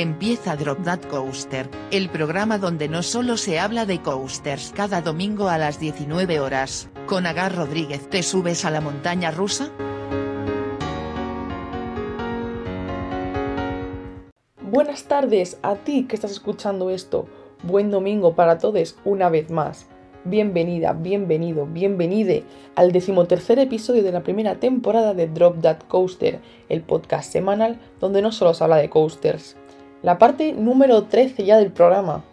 Empieza Drop That Coaster, el programa donde no solo se habla de coasters cada domingo a las 19 horas. Con Agar Rodríguez, ¿te subes a la montaña rusa? Buenas tardes a ti que estás escuchando esto. Buen domingo para todos una vez más. Bienvenida, bienvenido, bienvenide al decimotercer episodio de la primera temporada de Drop That Coaster, el podcast semanal donde no solo se habla de coasters, la parte número 13 ya del programa.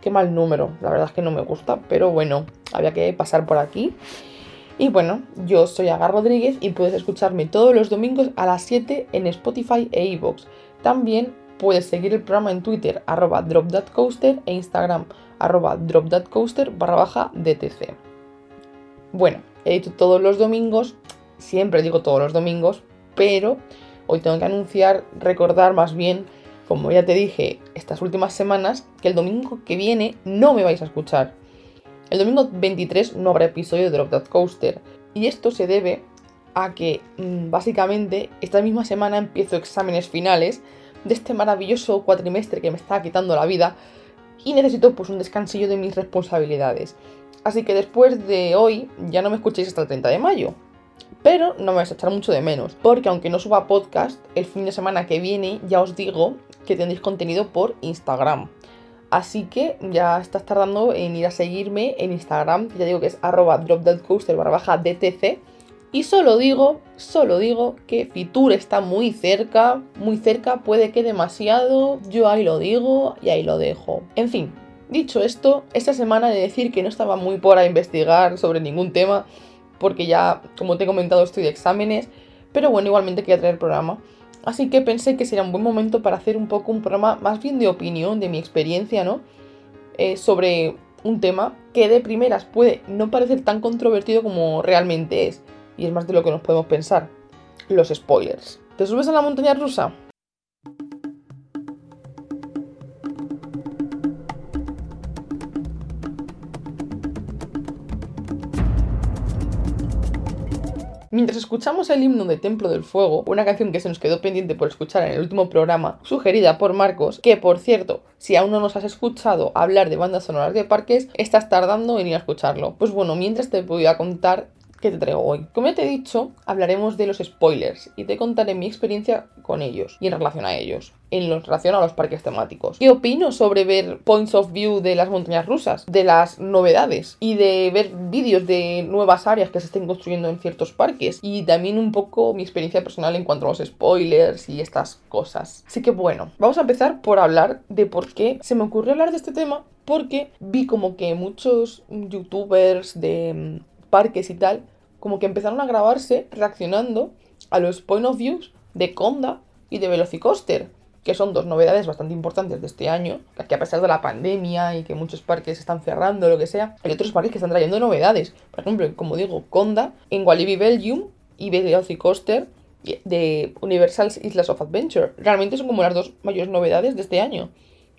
Qué mal número, la verdad es que no me gusta, pero bueno, había que pasar por aquí. Y bueno, yo soy Agar Rodríguez y puedes escucharme todos los domingos a las 7 en Spotify e iVoox. También puedes seguir el programa en Twitter, arroba dropthatcoaster e Instagram, arroba dropthatcoaster barra baja DTC. Bueno, he dicho todos los domingos, siempre digo todos los domingos, pero hoy tengo que anunciar, recordar más bien como ya te dije estas últimas semanas, que el domingo que viene no me vais a escuchar. El domingo 23 no habrá episodio de Drop That Coaster. Y esto se debe a que mm, básicamente esta misma semana empiezo exámenes finales de este maravilloso cuatrimestre que me está quitando la vida y necesito pues un descansillo de mis responsabilidades. Así que después de hoy ya no me escuchéis hasta el 30 de mayo. Pero no me vais a echar mucho de menos, porque aunque no suba podcast, el fin de semana que viene ya os digo que tendréis contenido por Instagram. Así que ya estás tardando en ir a seguirme en Instagram, ya digo que es arroba baja DTC. Y solo digo, solo digo que Fitur está muy cerca, muy cerca, puede que demasiado, yo ahí lo digo y ahí lo dejo. En fin, dicho esto, esta semana de decir que no estaba muy por a investigar sobre ningún tema, porque ya, como te he comentado, estoy de exámenes, pero bueno, igualmente quería traer el programa. Así que pensé que sería un buen momento para hacer un poco un programa más bien de opinión, de mi experiencia, ¿no? Eh, sobre un tema que de primeras puede no parecer tan controvertido como realmente es, y es más de lo que nos podemos pensar, los spoilers. ¿Te subes a la montaña rusa? Mientras escuchamos el himno de Templo del Fuego, una canción que se nos quedó pendiente por escuchar en el último programa, sugerida por Marcos, que por cierto, si aún no nos has escuchado hablar de bandas sonoras de parques, estás tardando en ir a escucharlo. Pues bueno, mientras te voy a contar ¿Qué te traigo hoy? Como ya te he dicho, hablaremos de los spoilers y te contaré mi experiencia con ellos y en relación a ellos, en relación a los parques temáticos. ¿Qué opino sobre ver points of view de las montañas rusas, de las novedades y de ver vídeos de nuevas áreas que se estén construyendo en ciertos parques? Y también un poco mi experiencia personal en cuanto a los spoilers y estas cosas. Así que bueno, vamos a empezar por hablar de por qué se me ocurrió hablar de este tema porque vi como que muchos youtubers de parques y tal, como que empezaron a grabarse reaccionando a los point of views de Conda y de Velocicoaster, que son dos novedades bastante importantes de este año, que a pesar de la pandemia y que muchos parques están cerrando, lo que sea, hay otros parques que están trayendo novedades. Por ejemplo, como digo, Conda en Walibi Belgium y Velocicoaster de Universal Islas of Adventure. Realmente son como las dos mayores novedades de este año.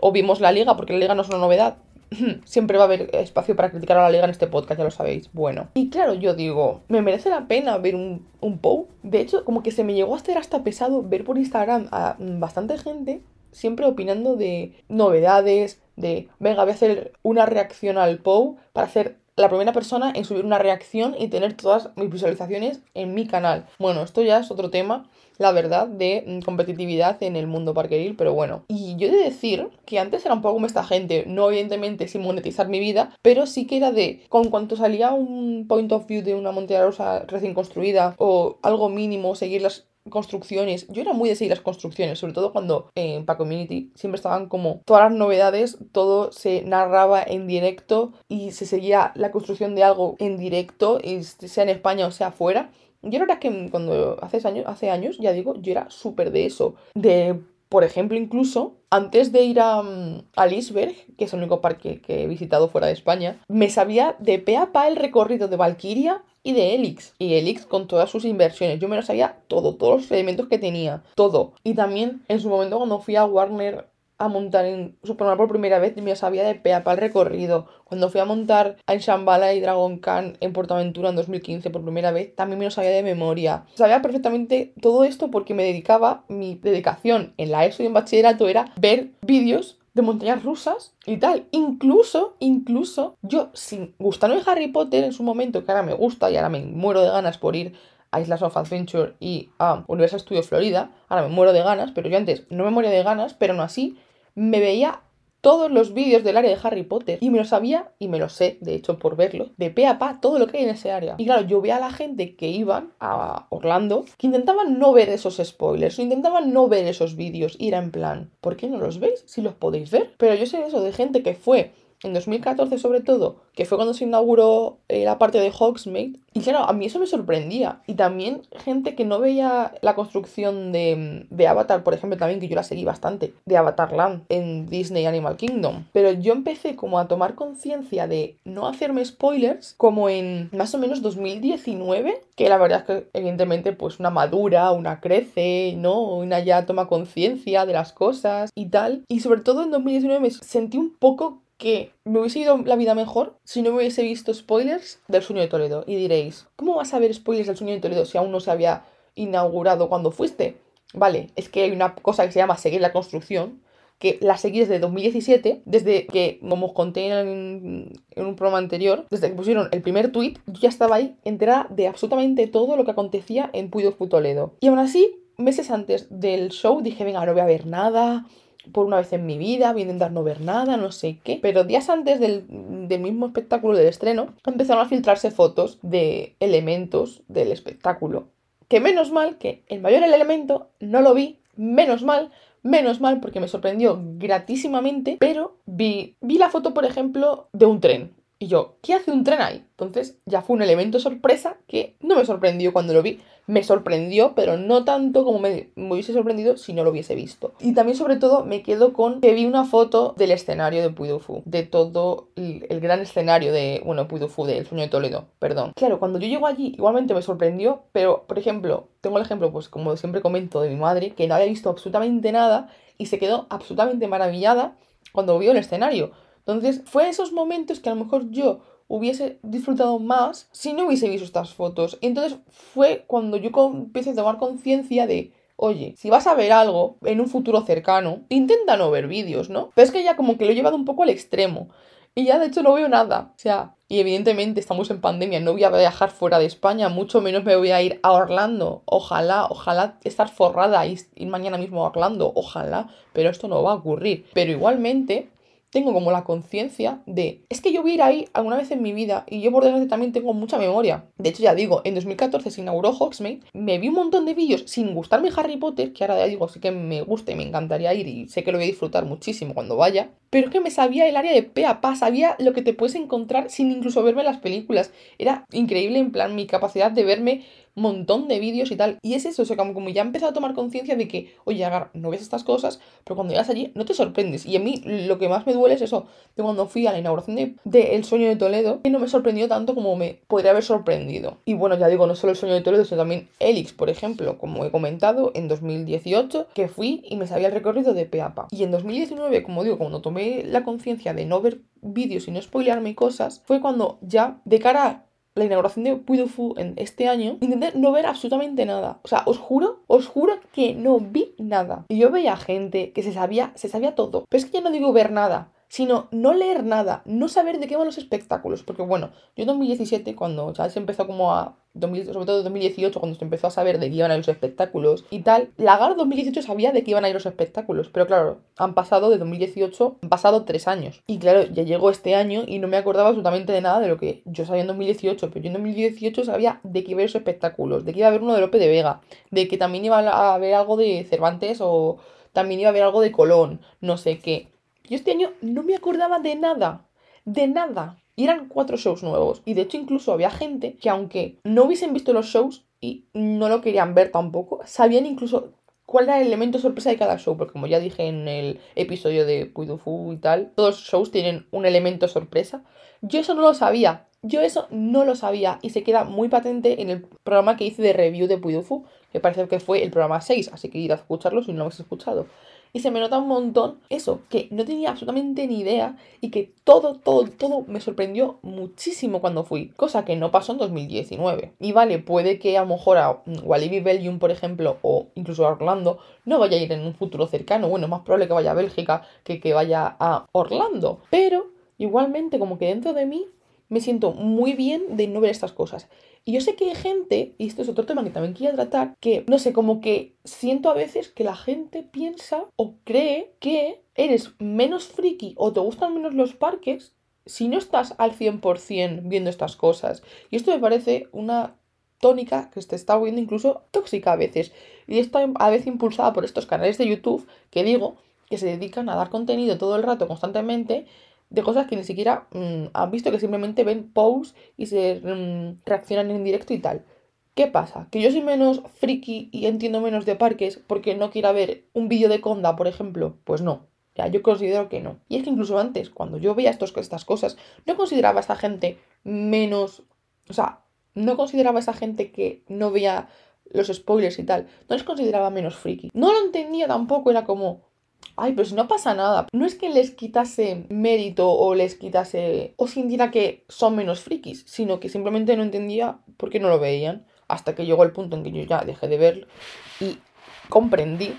O vimos la liga, porque la liga no es una novedad, siempre va a haber espacio para criticar a la liga en este podcast, ya lo sabéis. Bueno. Y claro, yo digo, me merece la pena ver un, un POW. De hecho, como que se me llegó a hacer hasta pesado ver por Instagram a bastante gente siempre opinando de novedades, de, venga, voy a hacer una reacción al POW para hacer la primera persona en subir una reacción y tener todas mis visualizaciones en mi canal. Bueno, esto ya es otro tema la verdad, de mm, competitividad en el mundo parkeril, pero bueno. Y yo he de decir que antes era un poco como esta gente, no evidentemente sin monetizar mi vida, pero sí que era de, con cuanto salía un point of view de una montaña rusa recién construida o algo mínimo, seguir las construcciones. Yo era muy de seguir las construcciones, sobre todo cuando en Pa Community siempre estaban como todas las novedades, todo se narraba en directo y se seguía la construcción de algo en directo, sea en España o sea fuera. Yo la verdad es que cuando hace años, hace años, ya digo, yo era súper de eso. De, por ejemplo, incluso antes de ir a, mm, a Lisberg, que es el único parque que he visitado fuera de España, me sabía de pe a pa el recorrido de Valkyria y de Helix. Y Helix con todas sus inversiones. Yo me lo sabía todo, todos los elementos que tenía, todo. Y también en su momento cuando fui a Warner a montar en Superman por primera vez, me sabía de pea para el recorrido. Cuando fui a montar en Shambhala y Dragon Khan en Portaventura en 2015 por primera vez, también me lo sabía de memoria. Sabía perfectamente todo esto porque me dedicaba, mi dedicación en la ESO y en bachillerato era ver vídeos de montañas rusas y tal. Incluso, incluso, yo sin gustarme Harry Potter en su momento, que ahora me gusta y ahora me muero de ganas por ir a Islas of Adventure y a Universal Studios Florida, ahora me muero de ganas, pero yo antes no me moría de ganas, pero no así, me veía todos los vídeos del área de Harry Potter y me lo sabía y me lo sé, de hecho, por verlo, de pe a pa todo lo que hay en ese área. Y claro, yo veía a la gente que iban a Orlando que intentaban no ver esos spoilers o intentaban no ver esos vídeos y era en plan, ¿por qué no los veis si los podéis ver? Pero yo sé eso de gente que fue en 2014 sobre todo, que fue cuando se inauguró eh, la parte de Hogsmeade, y claro, a mí eso me sorprendía. Y también gente que no veía la construcción de, de, Avatar, por ejemplo, también que yo la seguí bastante, de Avatar Land en Disney Animal Kingdom. Pero yo empecé como a tomar conciencia de no hacerme spoilers como en más o menos 2019, que la verdad es que evidentemente pues una madura, una crece, ¿no? Una ya toma conciencia de las cosas y tal. Y sobre todo en 2019 me sentí un poco que me hubiese ido la vida mejor si no me hubiese visto spoilers del sueño de Toledo. Y diréis, ¿cómo vas a ver spoilers del sueño de Toledo si aún no se había inaugurado cuando fuiste? Vale, es que hay una cosa que se llama seguir la construcción, que la seguí desde 2017, desde que, como os conté en, un programa anterior, desde que pusieron el primer tweet, yo ya estaba ahí enterada de absolutamente todo lo que acontecía en Puido Toledo. Y aún así, meses antes del show dije, venga, no voy a ver nada, por una vez en mi vida, voy a intentar no ver nada, no sé qué. Pero días antes del, mismo espectáculo del estreno, empezaron a filtrarse fotos de elementos del espectáculo. Que menos mal que el mayor elemento no lo vi, menos mal, menos mal porque me sorprendió gratísimamente, pero vi, vi la foto, por ejemplo, de un tren. Y yo, ¿qué hace un tren ahí? Entonces ya fue un elemento sorpresa que no me sorprendió cuando lo vi me sorprendió, pero no tanto como me, hubiese sorprendido si no lo hubiese visto. Y también sobre todo me quedo con que vi una foto del escenario de Puidufu, de todo el, gran escenario de, bueno, Puidufu, del Sueño de Toledo, perdón. Claro, cuando yo llego allí igualmente me sorprendió, pero por ejemplo, tengo el ejemplo, pues como siempre comento, de mi madre, que no había visto absolutamente nada y se quedó absolutamente maravillada cuando vio el escenario. Entonces, fue esos momentos que a lo mejor yo hubiese disfrutado más si no hubiese visto estas fotos. Y entonces fue cuando yo empecé a tomar conciencia de, oye, si vas a ver algo en un futuro cercano, intenta no ver vídeos, ¿no? Pero es que ya como que lo he llevado un poco al extremo. Y ya de hecho no veo nada. O sea, y evidentemente estamos en pandemia, no voy a viajar fuera de España, mucho menos me voy a ir a Orlando. Ojalá, ojalá estar forrada y ir mañana mismo a Orlando, ojalá, pero esto no va a ocurrir. Pero igualmente, tengo como la conciencia de, es que yo voy a ir ahí alguna vez en mi vida y yo por desgracia también tengo mucha memoria. De hecho, ya digo, en 2014 se inauguró Hogsmeade, me vi un montón de vídeos sin gustarme Harry Potter, que ahora ya digo, sí que me gusta y me encantaría ir y sé que lo voy a disfrutar muchísimo cuando vaya, pero es que me sabía el área de pe a pa, sabía lo que te puedes encontrar sin incluso verme las películas. Era increíble en plan mi capacidad de verme montón de vídeos y tal. Y es eso, o sea, como, ya he empezado a tomar conciencia de que, oye, Agar, no ves estas cosas, pero cuando llegas allí no te sorprendes. Y a mí lo que más me duele es eso, de cuando fui a la inauguración de, El Sueño de Toledo, que no me sorprendió tanto como me podría haber sorprendido. Y bueno, ya digo, no solo El Sueño de Toledo, sino también Elix, por ejemplo, como he comentado, en 2018, que fui y me sabía el recorrido de Peapa. Y en 2019, como digo, cuando tomé la conciencia de no ver vídeos y no spoilearme cosas, fue cuando ya de cara la inauguración de Puidufu en este año, intenté no ver absolutamente nada. O sea, os juro, os juro que no vi nada. Y yo veía gente que se sabía, se sabía todo. Pero es que ya no digo ver nada, sino no leer nada, no saber de qué van los espectáculos. Porque bueno, yo en 2017, cuando ya se empezó como a sobre todo en 2018, cuando se empezó a saber de qué iban a ir los espectáculos y tal, Lagar 2018 sabía de qué iban a ir los espectáculos, pero claro, han pasado de 2018, han pasado tres años. Y claro, ya llegó este año y no me acordaba absolutamente de nada de lo que yo sabía en 2018, pero yo en 2018 sabía de qué iba a ir los espectáculos, de que iba a haber uno de Lope de Vega, de que también iba a haber algo de Cervantes o también iba a haber algo de Colón, no sé qué. Yo este año no me acordaba de nada, de nada. Y eran cuatro shows nuevos. Y de hecho incluso había gente que aunque no hubiesen visto los shows y no lo querían ver tampoco, sabían incluso cuál era el elemento sorpresa de cada show. Porque como ya dije en el episodio de Puidufu y tal, todos los shows tienen un elemento sorpresa. Yo eso no lo sabía. Yo eso no lo sabía y se queda muy patente en el programa que hice de review de Puidufu, que parece que fue el programa 6, así que id a escucharlo si no lo habéis escuchado. Y se me nota un montón eso, que no tenía absolutamente ni idea y que todo, todo, todo me sorprendió muchísimo cuando fui, cosa que no pasó en 2019. Y vale, puede que a lo mejor a Walibi Belgium, por ejemplo, o incluso a Orlando, no vaya a ir en un futuro cercano, bueno, es más probable que vaya a Bélgica que que vaya a Orlando, pero igualmente como que dentro de mí me siento muy bien de no ver estas cosas. Y yo sé que hay gente, y esto es otro tema que también quiero tratar, que no sé, como que siento a veces que la gente piensa o cree que eres menos friki o te gustan menos los parques si no estás al 100% viendo estas cosas. Y esto me parece una tónica que se está viendo incluso tóxica a veces. Y está a veces impulsada por estos canales de YouTube que digo que se dedican a dar contenido todo el rato, constantemente, de cosas que ni siquiera mm, han visto, que simplemente ven posts y se mm, reaccionan en directo y tal. ¿Qué pasa? ¿Que yo soy menos friki y entiendo menos de parques porque no quiera ver un vídeo de Conda, por ejemplo? Pues no. Ya, yo considero que no. Y es que incluso antes, cuando yo veía estos, estas cosas, no consideraba a esa gente menos. O sea, no consideraba a esa gente que no veía los spoilers y tal. No les consideraba menos friki. No lo entendía tampoco, era como ay, pues no pasa nada. No es que les quitase mérito o les quitase o sintiera que son menos frikis, sino que simplemente no entendía por qué no lo veían. Hasta que llegó el punto en que yo ya dejé de verlo y comprendí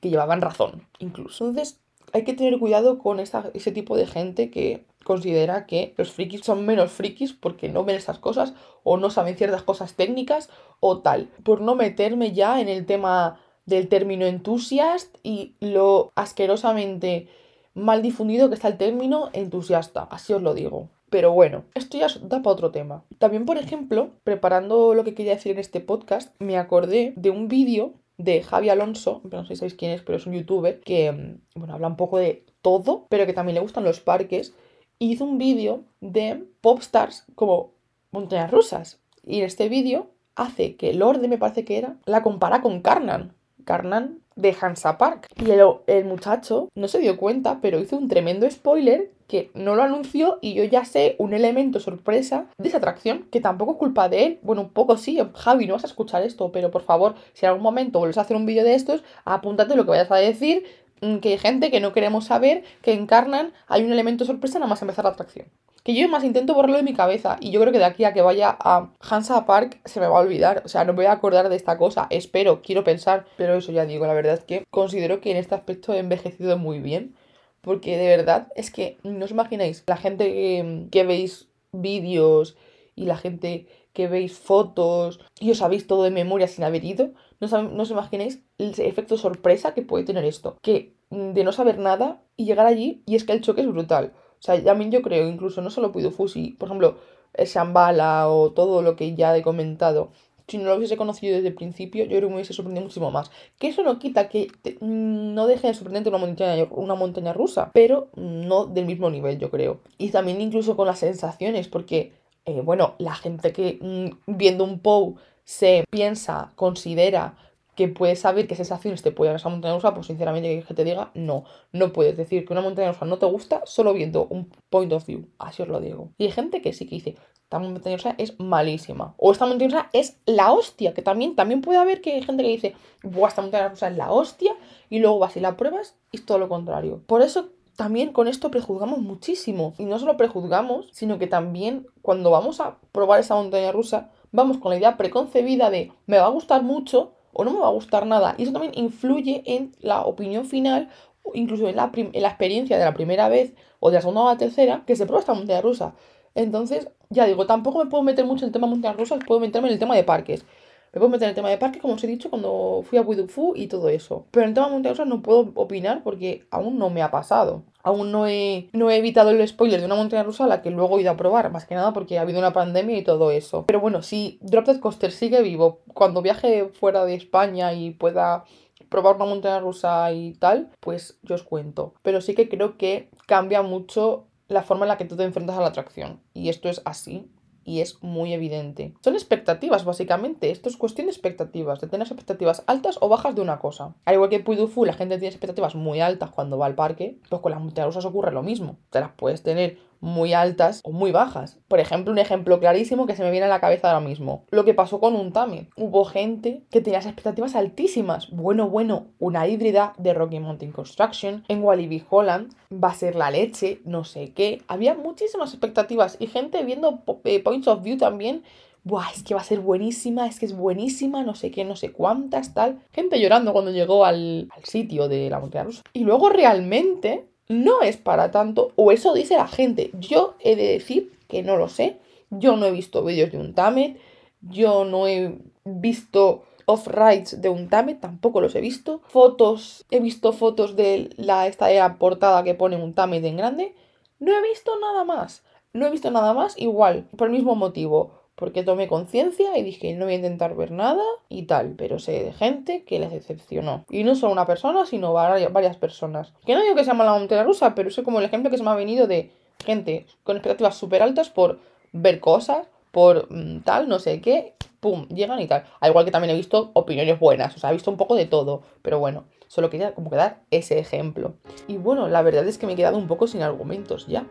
que llevaban razón, incluso. Entonces, hay que tener cuidado con ese tipo de gente que considera que los frikis son menos frikis porque no ven esas cosas o no saben ciertas cosas técnicas o tal. Por no meterme ya en el tema del término entusiast y lo asquerosamente mal difundido que está el término entusiasta, así os lo digo. Pero bueno, esto ya da para otro tema. También, por ejemplo, preparando lo que quería decir en este podcast, me acordé de un vídeo de Javi Alonso, no sé si sabéis quién es, pero es un youtuber que, mm, bueno, habla un poco de todo, pero que también le gustan los parques. hizo un vídeo de popstars como montañas rusas. Y en este vídeo hace que Lorde, me parece que era, la compara con Carnan. Carnan de Hansa Park. Y el, muchacho no se dio cuenta, pero hizo un tremendo spoiler que no lo anunció y yo ya sé un elemento sorpresa de esa atracción que tampoco es culpa de él. Bueno, un poco sí, Javi, no vas a escuchar esto, pero por favor, si en algún momento vuelves a hacer un vídeo de estos, apúntate lo que vayas a decir, mm, que hay gente que no queremos saber que encarnan hay un elemento sorpresa nada más empezar la atracción que yo más intento borrarlo de mi cabeza y yo creo que de aquí a que vaya a Hansa Park se me va a olvidar, o sea, no me voy a acordar de esta cosa, espero, quiero pensar, pero eso ya digo, la verdad es que considero que en este aspecto he envejecido muy bien, porque de verdad es que no os imagináis, la gente que, veis vídeos y la gente que veis fotos y os sabéis todo de memoria sin haber ido, no, no os imagináis el efecto sorpresa que puede tener esto, que de no saber nada y llegar allí y es que el choque es brutal. O sea, también yo creo, incluso no solo Puido Fusi, por ejemplo, el Shambhala o todo lo que ya he comentado, si no lo hubiese conocido desde el principio, yo creo que me hubiese sorprendido muchísimo más. Que eso no quita que no deje de sorprenderte una montaña, una montaña rusa, pero no del mismo nivel, yo creo. Y también incluso con las sensaciones, porque, eh, bueno, la gente que mm, viendo un POW se piensa, considera que puedes saber qué sensaciones te puede dar esa montaña rusa, pues sinceramente que te diga, no, no puedes decir que una montaña rusa no te gusta solo viendo un point of view, así os lo digo. Y hay gente que sí que dice, esta montaña rusa es malísima, o esta montaña rusa es la hostia, que también, también puede haber que hay gente que dice, Buah, esta montaña rusa es la hostia, y luego vas y la pruebas y es todo lo contrario. Por eso también con esto prejuzgamos muchísimo. Y no solo prejuzgamos, sino que también cuando vamos a probar esa montaña rusa, vamos con la idea preconcebida de me va a gustar mucho, o no me va a gustar nada. Y eso también influye en la opinión final, incluso en la, en la experiencia de la primera vez o de la segunda o la tercera que se prueba esta montaña rusa. Entonces, ya digo, tampoco me puedo meter mucho en el tema de montañas rusas, puedo meterme en el tema de parques. Me puedo meter en el tema de parques, como os he dicho, cuando fui a Widufu y todo eso. Pero en el tema de montañas rusas no puedo opinar porque aún no me ha pasado aún no he, no he evitado el spoiler de una montaña rusa a la que luego he ido a probar, más que nada porque ha habido una pandemia y todo eso. Pero bueno, si Drop Dead Coaster sigue vivo, cuando viaje fuera de España y pueda probar una montaña rusa y tal, pues yo os cuento. Pero sí que creo que cambia mucho la forma en la que tú te enfrentas a la atracción. Y esto es así y es muy evidente. Son expectativas, básicamente. Esto es cuestión de expectativas, de tener expectativas altas o bajas de una cosa. Al igual que Puidufu, la gente tiene expectativas muy altas cuando va al parque, pues con las montañas ocurre lo mismo. Te las puedes tener muy altas o muy bajas. Por ejemplo, un ejemplo clarísimo que se me viene a la cabeza ahora mismo. Lo que pasó con un Tame. Hubo gente que tenía expectativas altísimas. Bueno, bueno, una híbrida de Rocky Mountain Construction en Walibi Holland va a ser la leche, no sé qué. Había muchísimas expectativas y gente viendo eh, points of view también Buah, es que va a ser buenísima, es que es buenísima, no sé qué, no sé cuántas, tal. Gente llorando cuando llegó al, al sitio de la montaña rusa. Y luego realmente no es para tanto, o eso dice la gente. Yo he de decir que no lo sé. Yo no he visto vídeos de un Tamet, yo no he visto off-rides de un Tamet, tampoco los he visto. Fotos, he visto fotos de la, esta portada que pone un Tamet en grande. No he visto nada más. No he visto nada más igual, por el mismo motivo porque tomé conciencia y dije no voy a intentar ver nada y tal, pero sé de gente que les decepcionó. Y no solo una persona, sino varias personas. Que no digo que se llama la montaña rusa, pero sé como el ejemplo que se me ha venido de gente con expectativas súper altas por ver cosas, por mm, tal, no sé qué, pum, llegan y tal. Al igual que también he visto opiniones buenas, o sea, he visto un poco de todo, pero bueno, solo quería como que dar ese ejemplo. Y bueno, la verdad es que me he quedado un poco sin argumentos ya.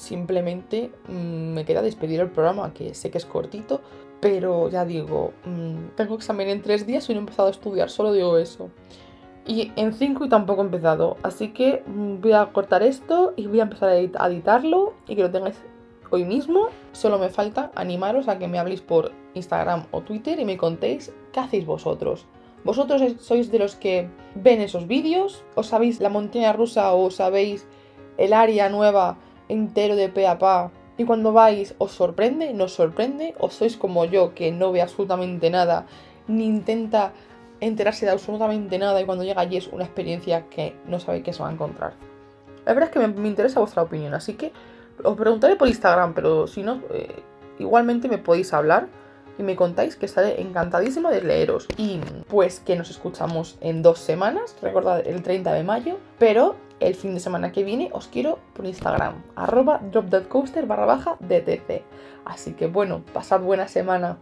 Simplemente mm, me queda despedir el programa, que sé que es cortito, pero ya digo, mm, tengo examen en tres días y no he empezado a estudiar, solo digo eso. Y en cinco y tampoco he empezado, así que mm, voy a cortar esto y voy a empezar a editarlo y que lo tengáis hoy mismo. Solo me falta animaros a que me habléis por Instagram o Twitter y me contéis qué hacéis vosotros. ¿Vosotros sois de los que ven esos vídeos? ¿O sabéis la montaña rusa o sabéis el área nueva entero de pe a pa y cuando vais os sorprende, nos sorprende, o sois como yo que no ve absolutamente nada, ni intenta enterarse de absolutamente nada y cuando llega allí es una experiencia que no sabe qué se va a encontrar. La verdad es que me, interesa vuestra opinión, así que os preguntaré por Instagram, pero si no, eh, igualmente me podéis hablar y me contáis que estaré encantadísima de leeros. Y pues que nos escuchamos en dos semanas, recordad el 30 de mayo, pero el fin de semana que viene os quiero por Instagram, arroba dropdeadcoaster barra baja DTC. Así que bueno, pasad buena semana.